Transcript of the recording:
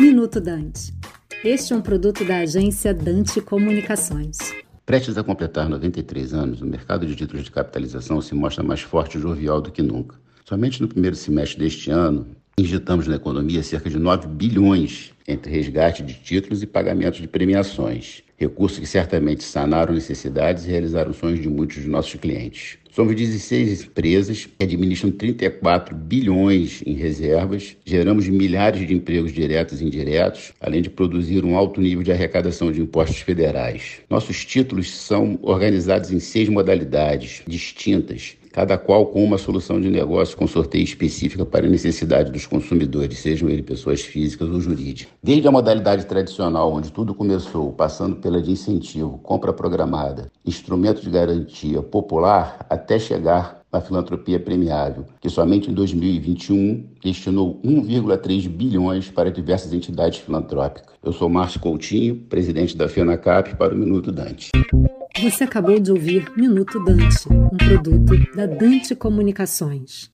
Minuto Dante. Este é um produto da agência Dante Comunicações. Prestes a completar 93 anos, o mercado de títulos de capitalização se mostra mais forte e jovial do que nunca. Somente no primeiro semestre deste ano, injetamos na economia cerca de 9 bilhões entre resgate de títulos e pagamentos de premiações, recursos que certamente sanaram necessidades e realizaram sonhos de muitos de nossos clientes. Somos 16 empresas que administram 34 bilhões em reservas, geramos milhares de empregos diretos e indiretos, além de produzir um alto nível de arrecadação de impostos federais. Nossos títulos são organizados em seis modalidades distintas, cada qual com uma solução de negócio com sorteio específica para a necessidade dos consumidores, sejam eles pessoas físicas ou jurídicas. Desde a modalidade tradicional, onde tudo começou, passando pela de incentivo, compra programada, instrumento de garantia popular, até chegar na filantropia premiável, que somente em 2021 destinou 1,3 bilhões para diversas entidades filantrópicas. Eu sou Márcio Coutinho, presidente da FENACAP, para o Minuto Dante. Você acabou de ouvir Minuto Dante, um produto da Dante Comunicações.